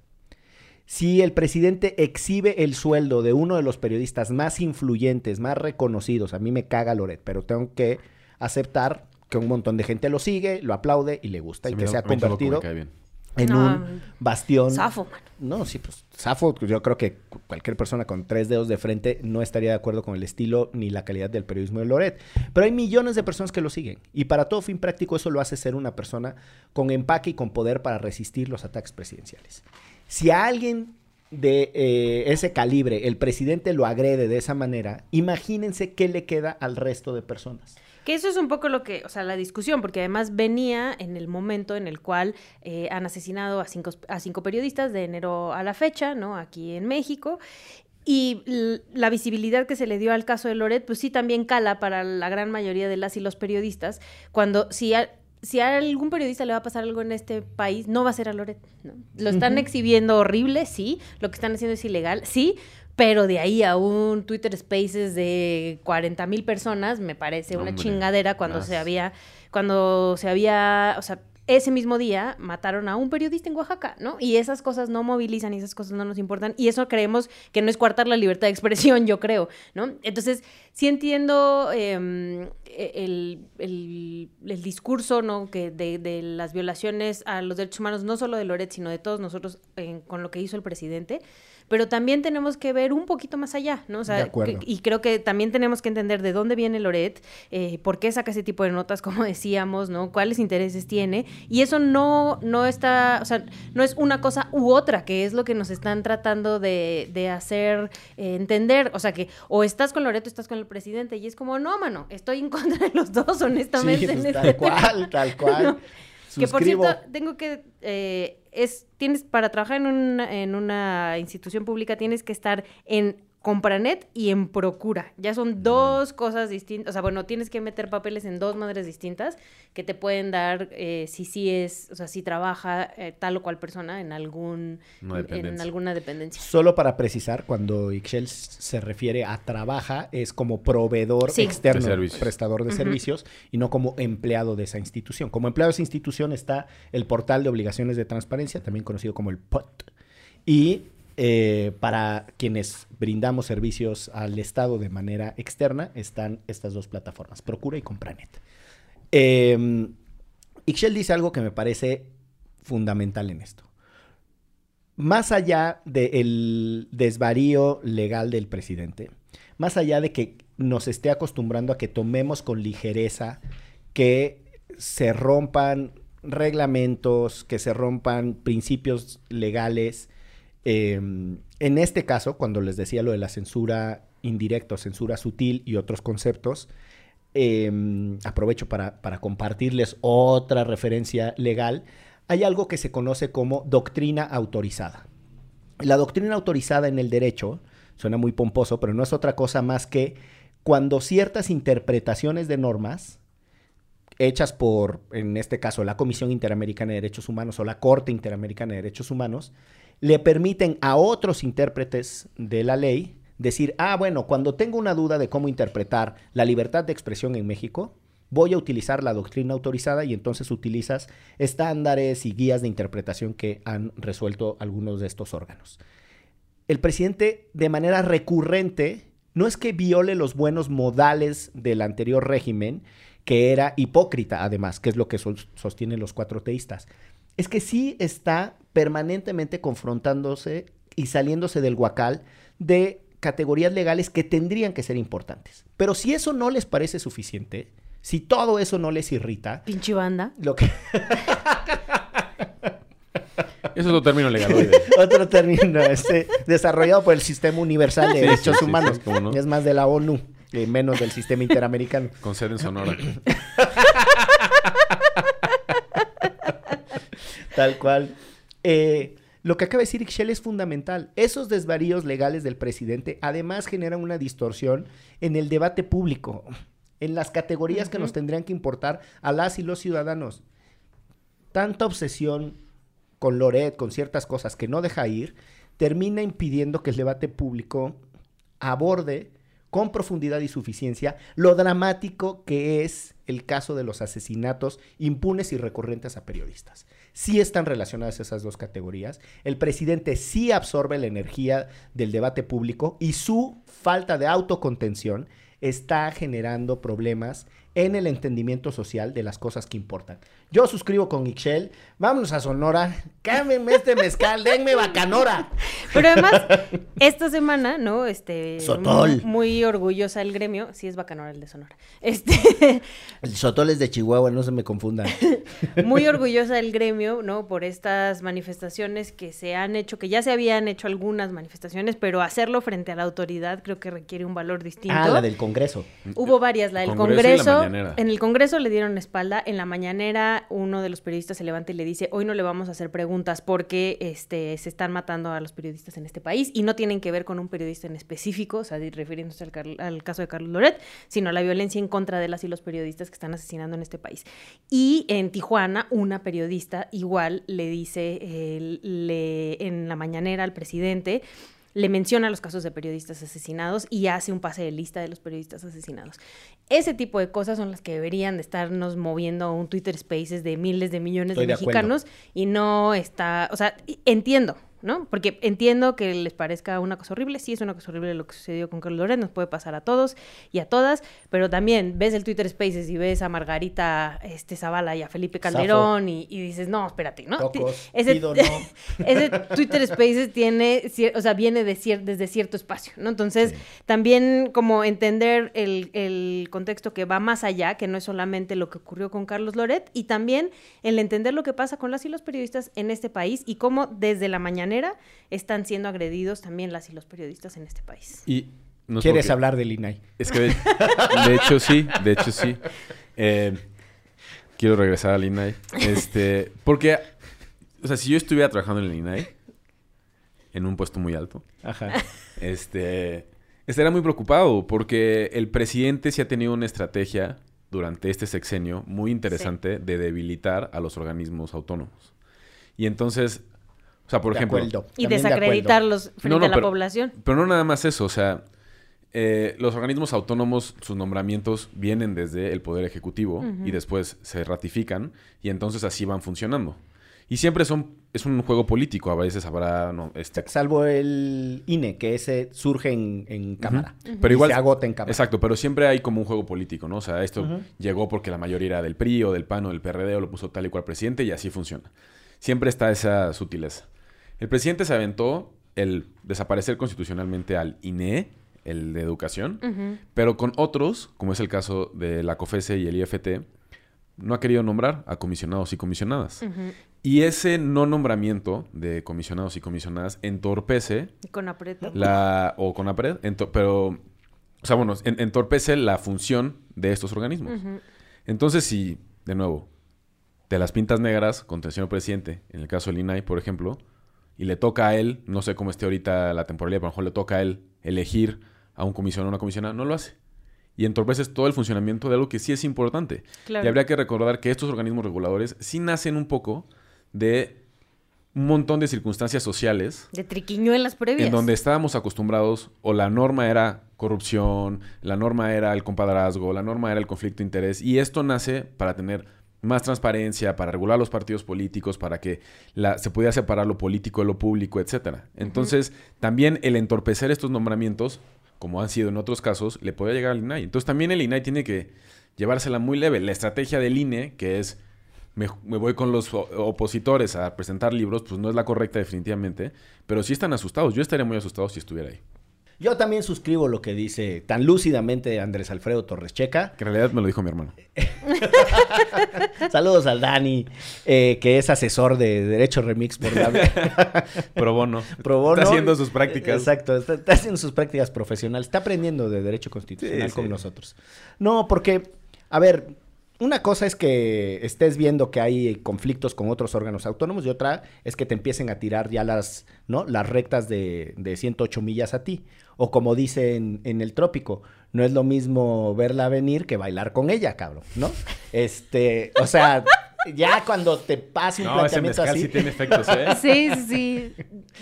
Si el presidente exhibe el sueldo de uno de los periodistas más influyentes, más reconocidos, a mí me caga Loret, pero tengo que aceptar que un montón de gente lo sigue, lo aplaude y le gusta Sí, y a que se ha convertido en No, un bastión. Mano. No, sí, pues Safo, yo creo que cu- cualquier persona con tres dedos de frente no estaría de acuerdo con el estilo ni la calidad del periodismo de Loret. Pero hay millones de personas que lo siguen. Y para todo fin práctico eso lo hace ser una persona con empaque y con poder para resistir los ataques presidenciales. Si a alguien de eh, ese calibre el presidente lo agrede de esa manera, imagínense qué le queda al resto de personas. Que eso es un poco lo que, o sea, la discusión, porque además venía en el momento en el cual eh, han asesinado a cinco, a cinco periodistas de enero a la fecha, ¿no? Aquí en México. Y la visibilidad que se le dio al caso de Loret, pues sí también cala para la gran mayoría de las y los periodistas, cuando si a, si a algún periodista le va a pasar algo en este país, no va a ser a Loret. ¿no? Lo están exhibiendo horrible, sí, lo que están haciendo es ilegal, sí, pero de ahí a un Twitter Spaces de 40 mil personas me parece una chingadera cuando más. se había, cuando se había, o sea, ese mismo día mataron a un periodista en Oaxaca, ¿no? Y esas cosas no movilizan y esas cosas no nos importan. Y eso creemos que no es coartar la libertad de expresión, yo creo, ¿no? Entonces, sí entiendo eh, el, el- el discurso, ¿no? Que de, de las violaciones a los derechos humanos, no solo de Loret, sino de todos nosotros en- con lo que hizo el presidente. Pero también tenemos que ver un poquito más allá, ¿no? O sea, De acuerdo. y creo que también tenemos que entender de dónde viene Loret, eh, por qué saca ese tipo de notas, como decíamos, ¿no? Cuáles intereses tiene. Y eso no, no está, o sea, no es una cosa u otra, que es lo que nos están tratando de, de hacer eh, entender. O sea, que o estás con Loret o estás con el presidente. Y es como, no, mano, estoy en contra de los dos, honestamente. Sí, en pues, este tal tema. cual, tal cual. Que por cierto, tengo que. eh, es, tienes, para trabajar en una, en una institución pública tienes que estar en Compranet y en Procura. Ya son dos cosas distintas. O sea, bueno, tienes que meter papeles en dos madres distintas que te pueden dar eh, si sí es, o sea, si trabaja eh, tal o cual persona en algún en dependencia. alguna dependencia. Solo para precisar, cuando Ixchel se refiere a trabaja, es como proveedor Sí. externo, De prestador de servicios, y no como empleado de esa institución. Como empleado de esa institución está el portal de obligaciones de transparencia, también conocido como el POT. Y eh, para quienes brindamos servicios al Estado de manera externa, están estas dos plataformas, Procura y Compranet. Eh, dice algo que me parece fundamental en esto más allá del desvarío legal del presidente, más allá de que nos esté acostumbrando a que tomemos con ligereza que se rompan reglamentos, que se rompan principios legales. Eh, en este caso, cuando les decía lo de la censura indirecta censura sutil y otros conceptos, eh, aprovecho para compartirles otra referencia legal. Hay algo que se conoce como doctrina autorizada. La doctrina autorizada en el derecho, suena muy pomposo, pero no es otra cosa más que cuando ciertas interpretaciones de normas hechas por, en este caso, la Comisión Interamericana de Derechos Humanos o la Corte Interamericana de Derechos Humanos, le permiten a otros intérpretes de la ley decir, ah, bueno, cuando tengo una duda de cómo interpretar la libertad de expresión en México, voy a utilizar la doctrina autorizada y entonces utilizas estándares y guías de interpretación que han resuelto algunos de estos órganos. El presidente de manera recurrente no es que viole los buenos modales del anterior régimen, que era hipócrita además, que es lo que sos- sostienen los cuatro teístas, es que sí está permanentemente confrontándose y saliéndose del huacal de categorías legales que tendrían que ser importantes. Pero si eso no les parece suficiente, si todo eso no les irrita, Pinche banda. lo que Eso es lo término legal. otro término este, desarrollado por el Sistema Universal de Sí, Derechos sí, sí, sí, Humanos, no. es más de la ONU, eh, menos del Sistema Interamericano. Con sede en Sonora. Tal cual. Eh, lo que acaba de decir Ixchel es fundamental. Esos desvaríos legales del presidente además generan una distorsión en el debate público, en las categorías que nos tendrían que importar a las y los ciudadanos. Tanta obsesión con Loret, con ciertas cosas que no deja ir, termina impidiendo que el debate público aborde con profundidad y suficiencia lo dramático que es el caso de los asesinatos impunes y recurrentes a periodistas. sí están relacionadas esas dos categorías. El presidente sí absorbe la energía del debate público y su falta de autocontención está generando problemas en el entendimiento social de las cosas que importan. Yo suscribo con Ixchel, vámonos a Sonora, cámbienme este mezcal, denme bacanora. Pero además, esta semana, ¿no? Este. Sotol. Muy, muy orgullosa el gremio. Sí, es Bacanora el de Sonora. Este. El sotol es de Chihuahua, no se me confundan. muy orgullosa del gremio, ¿no? Por estas manifestaciones que se han hecho, que ya se habían hecho algunas manifestaciones, pero hacerlo frente a la autoridad creo que requiere un valor distinto. Ah, la del Congreso. Hubo varias, la del Congreso y la Congreso. En el Congreso le dieron espalda, en la mañanera uno de los periodistas se levanta y le dice, hoy no le vamos a hacer preguntas porque este, se están matando a los periodistas en este país y no tienen que ver con un periodista en específico, o sea, refiriéndose al, caso de Carlos Loret, sino la violencia en contra de las y los periodistas que están asesinando en este país. Y en Tijuana, una periodista igual le dice eh, en la mañanera al presidente, le menciona los casos de periodistas asesinados y hace un pase de lista de los periodistas asesinados. Ese tipo de cosas son las que deberían de estarnos moviendo un Twitter Spaces de miles de millones Estoy de mexicanos y no está, o sea, entiendo, ¿no? Porque entiendo que les parezca una cosa horrible, sí es una cosa horrible lo que sucedió con Carlos Loret, nos puede pasar a todos y a todas, pero también ves el Twitter Spaces y ves a Margarita este, Zavala y a Felipe Calderón y, y dices, no, espérate, ¿no? Tocos, ese, pido no. ese Twitter Spaces tiene, o sea, viene de cier- desde cierto espacio, ¿no? Entonces, también como entender el, el contexto que va más allá, que no es solamente lo que ocurrió con Carlos Loret, y también el entender lo que pasa con las y los periodistas en este país y cómo desde la están siendo agredidos también las y los periodistas en este país. Y no ¿Quieres porque- hablar del INAI? Es que de, de hecho sí, de hecho sí. Eh, quiero regresar al INAI. Este, porque, o sea, si yo estuviera trabajando en el INAI, en un puesto muy alto, Ajá. este, estaría muy preocupado porque el presidente sí ha tenido una estrategia durante este sexenio muy interesante de debilitar a los organismos autónomos. Y entonces, o sea, por De ejemplo, acuerdo, Y también de desacreditarlos frente No, no, a la pero- población. Pero no nada más eso, o sea, eh, los organismos autónomos, sus nombramientos vienen desde el Poder Ejecutivo y después se ratifican y entonces así van funcionando. Y siempre son, es un juego político, a veces habrá, no, este, Salvo el INE, que ese surge en, en cámara. pero Y igual se agota en cámara. Exacto, pero siempre hay como un juego político, ¿no? O sea, esto llegó porque la mayoría era del PRI o del PAN o del PRD o lo puso tal y cual presidente y así funciona. Siempre está esa sutileza. El presidente se aventó el desaparecer constitucionalmente al INE, el de educación, pero con otros, como es el caso de la COFESE y el IFT, no ha querido nombrar a comisionados y comisionadas. Y ese no nombramiento de comisionados y comisionadas entorpece con apreto. la o con APRED, pero, o sea, bueno, en- entorpece la función de estos organismos. Entonces, si, de nuevo, de las pintas negras contra el señor presidente, en el caso del INAI, por ejemplo, y le toca a él, no sé cómo esté ahorita la temporalidad, pero a lo mejor le toca a él elegir a un comisionado o una comisionada, no lo hace. Y entorpeces todo el funcionamiento de algo que sí es importante. Claro. Y habría que recordar que estos organismos reguladores sí nacen un poco de un montón de circunstancias sociales De triquiñuelas previas. en donde estábamos acostumbrados, o la norma era corrupción, la norma era el compadrazgo, la norma era el conflicto de interés, y esto nace para tener más transparencia, para regular los partidos políticos, para que la- se pudiera separar lo político de lo público, etcétera. Entonces, también el entorpecer estos nombramientos, como han sido en otros casos, le puede llegar al INAI. Entonces, también el INAI tiene que llevársela muy leve. La estrategia del INE, que es me, me voy con los opositores a presentar libros, pues no es la correcta definitivamente, pero sí están asustados. Yo estaría muy asustado si estuviera ahí. Yo también suscribo lo que dice tan lúcidamente Andrés Alfredo Torres Checa. Que en realidad me lo dijo mi hermano. Saludos al Dani, eh, que es asesor de Derecho Remix por la Pro bono. Pro bono. Está haciendo sus prácticas. Exacto, está, está haciendo sus prácticas profesionales. Está aprendiendo de Derecho Constitucional Sí, con sí. nosotros. No, porque, a ver, una cosa es que estés viendo que hay conflictos con otros órganos autónomos y otra es que te empiecen a tirar ya las, ¿no? Las rectas de, de 108 millas a ti. O como dicen en el trópico, no es lo mismo verla venir que bailar con ella, cabrón, ¿no? Este, o sea, ya cuando te pase un No, planteamiento así, sí tiene efectos, ¿eh? Sí, sí, sí.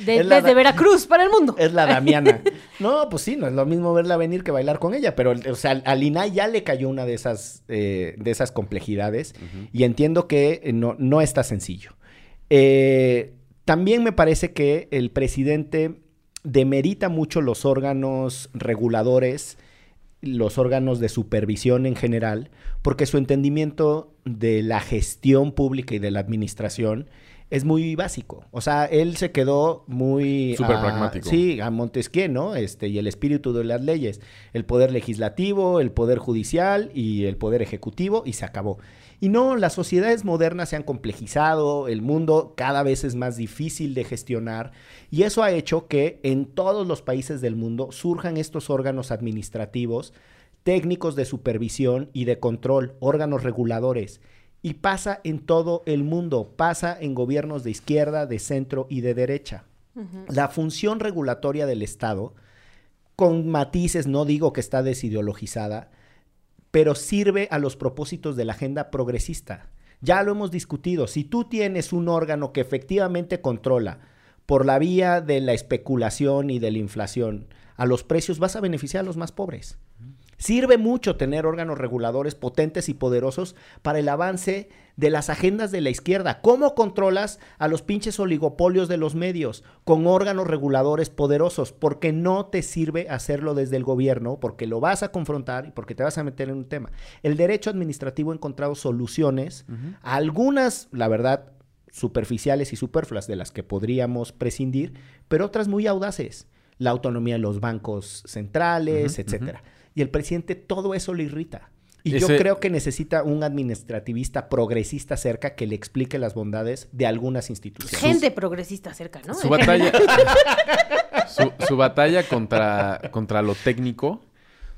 De- Es la desde da- Veracruz para el mundo. es la Damiana. No, pues sí, no es lo mismo verla venir que bailar con ella, pero o sea, al INAI ya le cayó una de esas, eh, de esas complejidades y entiendo que eh, no, no está sencillo. Eh, también me parece que el presidente demerita mucho los órganos reguladores, los órganos de supervisión en general, porque su entendimiento de la gestión pública y de la administración es muy básico. O sea, él se quedó muy... Súper pragmático. Sí, a Montesquieu, ¿no? Este, y el espíritu de las leyes. El poder legislativo, el poder judicial y el poder ejecutivo y se acabó. Y no, las sociedades modernas se han complejizado, el mundo cada vez es más difícil de gestionar y eso ha hecho que en todos los países del mundo surjan estos órganos administrativos, técnicos de supervisión y de control, órganos reguladores. Y pasa en todo el mundo, pasa en gobiernos de izquierda, de centro y de derecha. La función regulatoria del Estado, con matices, no digo que está desideologizada, pero sirve a los propósitos de la agenda progresista. Ya lo hemos discutido. Si tú tienes un órgano que efectivamente controla por la vía de la especulación y de la inflación a los precios, vas a beneficiar a los más pobres. Sirve mucho tener órganos reguladores potentes y poderosos para el avance de las agendas de la izquierda. ¿Cómo controlas a los pinches oligopolios de los medios con órganos reguladores poderosos? Porque no te sirve hacerlo desde el gobierno, porque lo vas a confrontar y porque te vas a meter en un tema. El derecho administrativo ha encontrado soluciones, algunas, la verdad, superficiales y superfluas de las que podríamos prescindir, pero otras muy audaces. La autonomía de los bancos centrales, etcétera. Y el presidente todo eso le irrita. Y Ese- yo creo que necesita un administrativista progresista cerca que le explique las bondades de algunas instituciones. Gente progresista cerca, ¿no? Su batalla, su, su batalla contra, contra lo técnico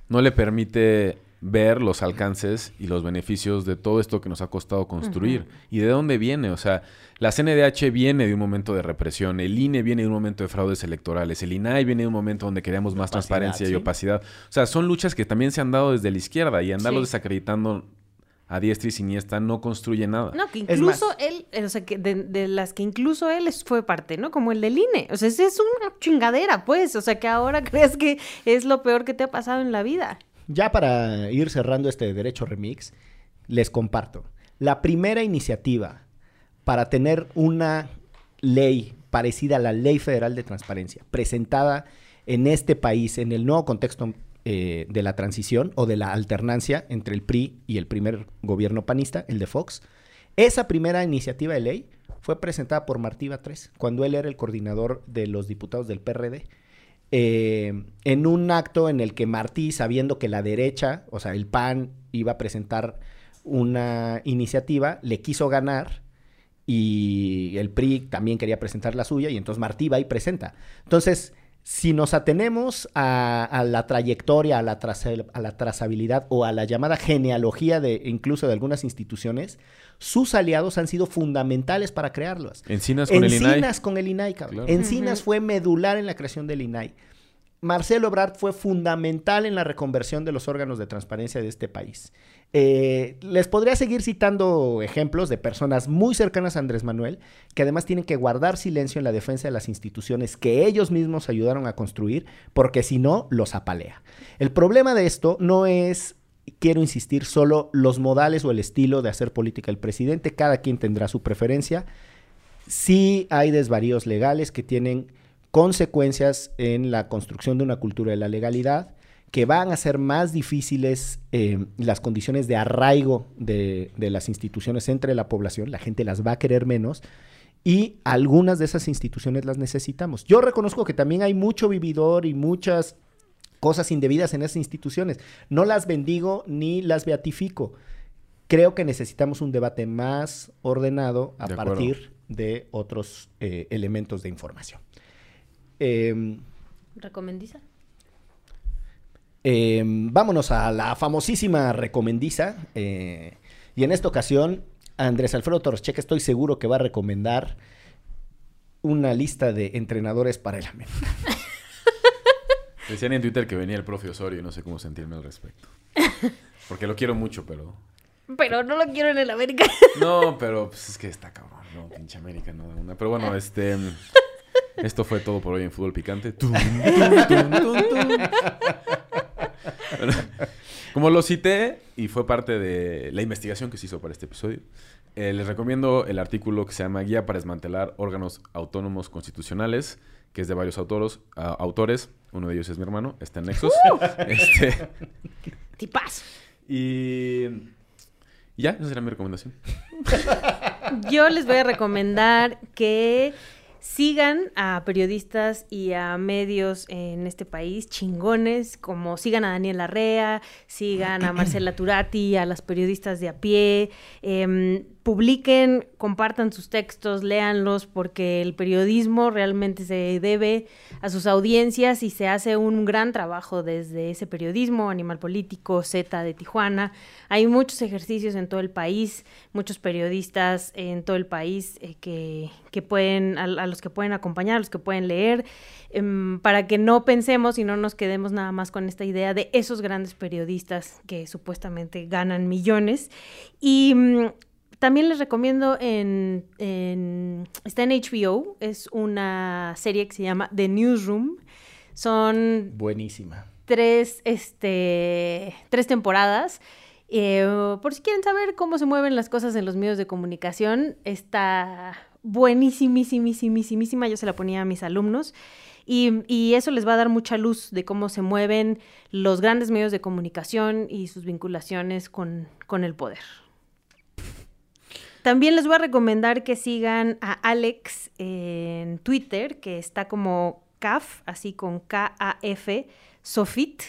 no le permite ver los alcances y los beneficios de todo esto que nos ha costado construir. ¿Y de dónde viene? O sea, la CNDH viene de un momento de represión, el INE viene de un momento de fraudes electorales, el INAI viene de un momento donde queríamos más Opacidad, transparencia y opacidad. O sea, son luchas que también se han dado desde la izquierda y andarlos Sí. desacreditando a diestra y siniestra no construye nada. No, que incluso más- él, eh, o sea, que de, de las que incluso él fue parte, ¿no? Como el del INE. O sea, es una chingadera, pues. O sea, que ahora crees que es lo peor que te ha pasado en la vida. Ya para ir cerrando este derecho remix, les comparto. La primera iniciativa para tener una ley parecida a la Ley Federal de Transparencia, presentada en este país, en el nuevo contexto eh, de la transición o de la alternancia entre el PRI y el primer gobierno panista, el de Fox, esa primera iniciativa de ley fue presentada por Martí Batres, cuando él era el coordinador de los diputados del PRD eh, en un acto en el que Martí, sabiendo que la derecha, o sea, el PAN, iba a presentar una iniciativa, le quiso ganar y el PRI también quería presentar la suya y entonces Martí va y presenta. Entonces, si nos atenemos a, a la trayectoria, a la, traza- a la trazabilidad o a la llamada genealogía de incluso de algunas instituciones, sus aliados han sido fundamentales para crearlas. Encinas con el INAI. Encinas con el INAI, cabrón. Claro. Encinas fue medular en la creación del INAI. Marcelo Ebrard fue fundamental en la reconversión de los órganos de transparencia de este país. Eh, les podría seguir citando ejemplos de personas muy cercanas a Andrés Manuel, que además tienen que guardar silencio en la defensa de las instituciones que ellos mismos ayudaron a construir, porque si no, los apalea. El problema de esto no es quiero insistir, solo los modales o el estilo de hacer política del presidente, cada quien tendrá su preferencia. Sí hay desvaríos legales que tienen consecuencias en la construcción de una cultura de la legalidad, que van a ser más difíciles eh, las condiciones de arraigo de, de las instituciones entre la población, la gente las va a querer menos, y algunas de esas instituciones las necesitamos. Yo reconozco que también hay mucho vividor y muchas cosas indebidas en esas instituciones. No las bendigo ni las beatifico. Creo que necesitamos un debate más ordenado a De partir de otros eh, elementos de información. Eh, ¿Recomendiza? Eh, vámonos a la famosísima recomendiza. eh, y en esta ocasión, Andrés Alfredo Torres Checa estoy seguro que va a recomendar una lista de entrenadores para el América. Decían en Twitter que venía el profe Osorio y no sé cómo sentirme al respecto. Porque lo quiero mucho, pero... Pero no lo quiero en el América. No, pero pues, es que está cabrón, no, pinche América, no de una. Pero bueno, este... Esto fue todo por hoy en Fútbol Picante. Tum, tum, tum, tum, tum. Como lo cité y fue parte de la investigación que se hizo para este episodio, eh, les recomiendo el artículo que se llama Guía para desmantelar órganos autónomos constitucionales, que es de varios autoros, autores. Uno de ellos es mi hermano, está en Nexos. este, Tipazo. y y ya, esa será mi recomendación. Yo les voy a recomendar que sigan a periodistas y a medios en este país chingones, como sigan a Daniel Arrea, sigan a Marcela Turati, a las periodistas de a pie, em, publiquen, compartan sus textos, léanlos, porque el periodismo realmente se debe a sus audiencias y se hace un gran trabajo desde ese periodismo, Animal Político, Z de Tijuana. Hay muchos ejercicios en todo el país, muchos periodistas en todo el país eh, que, que, pueden, a, los que pueden acompañar, a los que pueden leer, eh, para que no pensemos y no nos quedemos nada más con esta idea de esos grandes periodistas que supuestamente ganan millones. Y también les recomiendo en, en, está en HBO, es una serie que se llama The Newsroom. Son buenísima. Tres, este, tres temporadas. Eh, por si quieren saber cómo se mueven las cosas en los medios de comunicación, está buenísimísimísimísima. Yo se la ponía a mis alumnos. Y, y, eso les va a dar mucha luz de cómo se mueven los grandes medios de comunicación y sus vinculaciones con, con el poder. También les voy a recomendar que sigan a Alex en Twitter, que está como CAF, así con K-A-F, Sofit.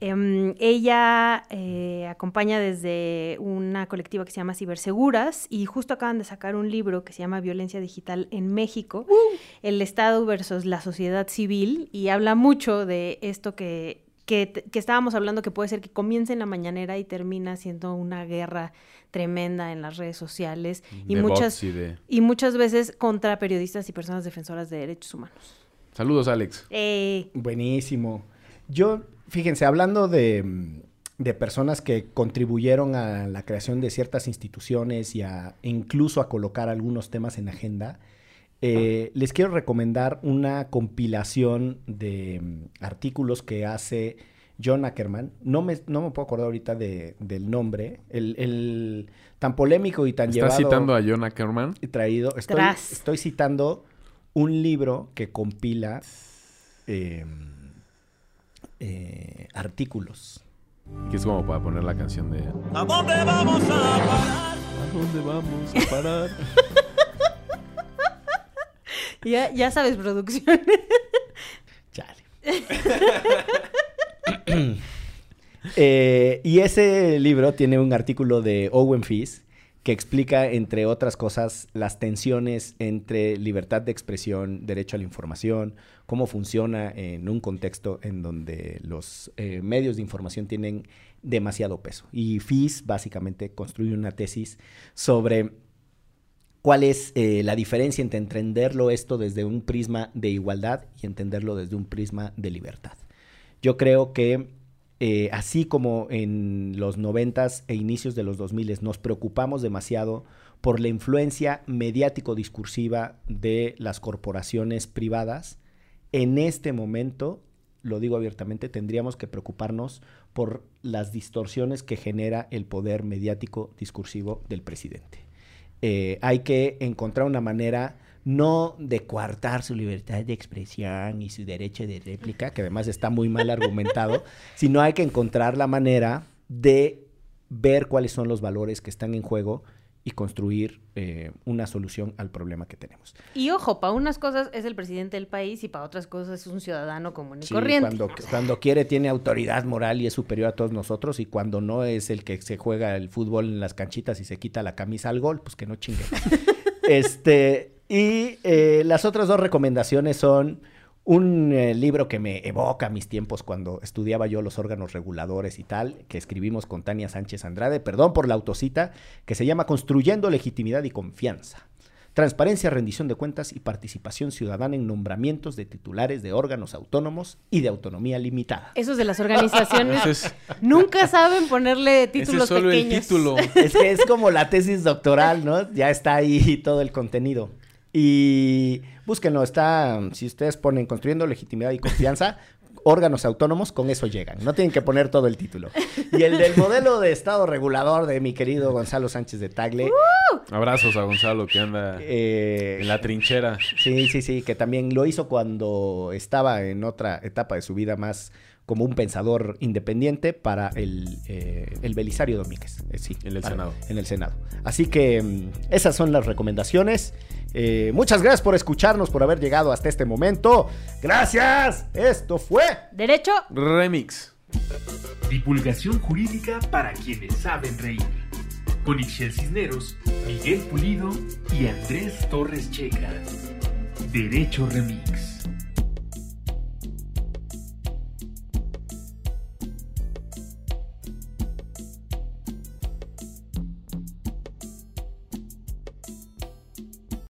Eh, ella eh, acompaña desde una colectiva que se llama Ciberseguras y justo acaban de sacar un libro que se llama Violencia Digital en México, uh. el Estado versus la sociedad civil, y habla mucho de esto que que, que, estábamos hablando que puede ser que comience en la mañanera y termina siendo una guerra tremenda en las redes sociales y muchas, y, de... y, muchas veces contra periodistas y personas defensoras de derechos humanos. Saludos, Alex. Eh... Buenísimo. Yo, fíjense, hablando de, de, personas que contribuyeron a la creación de ciertas instituciones y a, incluso a colocar algunos temas en agenda, eh, les quiero recomendar una compilación de um, artículos que hace John Ackerman. No me, no me puedo acordar ahorita de, del nombre. El, el, tan polémico y tan ¿Estás llevado... ¿Estás citando a John Ackerman? Y traído. Estoy, estoy, citando un libro que compila eh, eh, artículos. Que es como para poner la canción de... ¿A dónde vamos a parar? ¿A dónde vamos a parar? Ya, sabes, producción. Chale. eh, y ese libro tiene un artículo de Owen Fees que explica, entre otras cosas, las tensiones entre libertad de expresión, derecho a la información, cómo funciona en un contexto en donde los eh, medios de información tienen demasiado peso. Y Fees básicamente construye una tesis sobre cuál es eh, la diferencia entre entenderlo esto desde un prisma de igualdad y entenderlo desde un prisma de libertad. Yo creo que eh, así como en los noventas e inicios de los 2000 nos preocupamos demasiado por la influencia mediático-discursiva de las corporaciones privadas, en este momento, lo digo abiertamente, tendríamos que preocuparnos por las distorsiones que genera el poder mediático-discursivo del presidente eh, hay que encontrar una manera no de coartar su libertad de expresión y su derecho de réplica, que además está muy mal argumentado, sino hay que encontrar la manera de ver cuáles son los valores que están en juego y construir eh, una solución al problema que tenemos. Y ojo, para unas cosas es el presidente del país y para otras cosas es un ciudadano común y sí, corriente. Cuando, cuando quiere tiene autoridad moral y es superior a todos nosotros y cuando no es el que se juega el fútbol en las canchitas y se quita la camisa al gol, pues que no chingue. este, y eh, las otras dos recomendaciones son un eh, libro que me evoca mis tiempos cuando estudiaba yo los órganos reguladores y tal, que escribimos con Tania Sánchez Andrade, perdón por la autocita, que se llama Construyendo legitimidad y confianza. Transparencia, rendición de cuentas y participación ciudadana en nombramientos de titulares de órganos autónomos y de autonomía limitada. Esos de las organizaciones es, nunca saben ponerle títulos ese es solo pequeños. El título. Es que es como la tesis doctoral, ¿no? Ya está ahí todo el contenido. Y búsquenlo, está, si ustedes ponen construyendo legitimidad y confianza, órganos autónomos, con eso llegan. No tienen que poner todo el título. Y el del modelo de Estado regulador de mi querido Gonzalo Sánchez de Tagle. Abrazos a Gonzalo que anda eh, en la trinchera. Sí, sí, sí, que también lo hizo cuando estaba en otra etapa de su vida más como un pensador independiente para el, eh, el Belisario Domínguez. eh, sí, En el para- Senado. En el Senado. Así que mm, esas son las recomendaciones. Eh, muchas gracias por escucharnos, por haber llegado hasta este momento. Gracias. Esto fue... Derecho. Remix. Divulgación jurídica para quienes saben reír. Con Ixel Cisneros, Miguel Pulido y Andrés Torres Checa. Derecho Remix.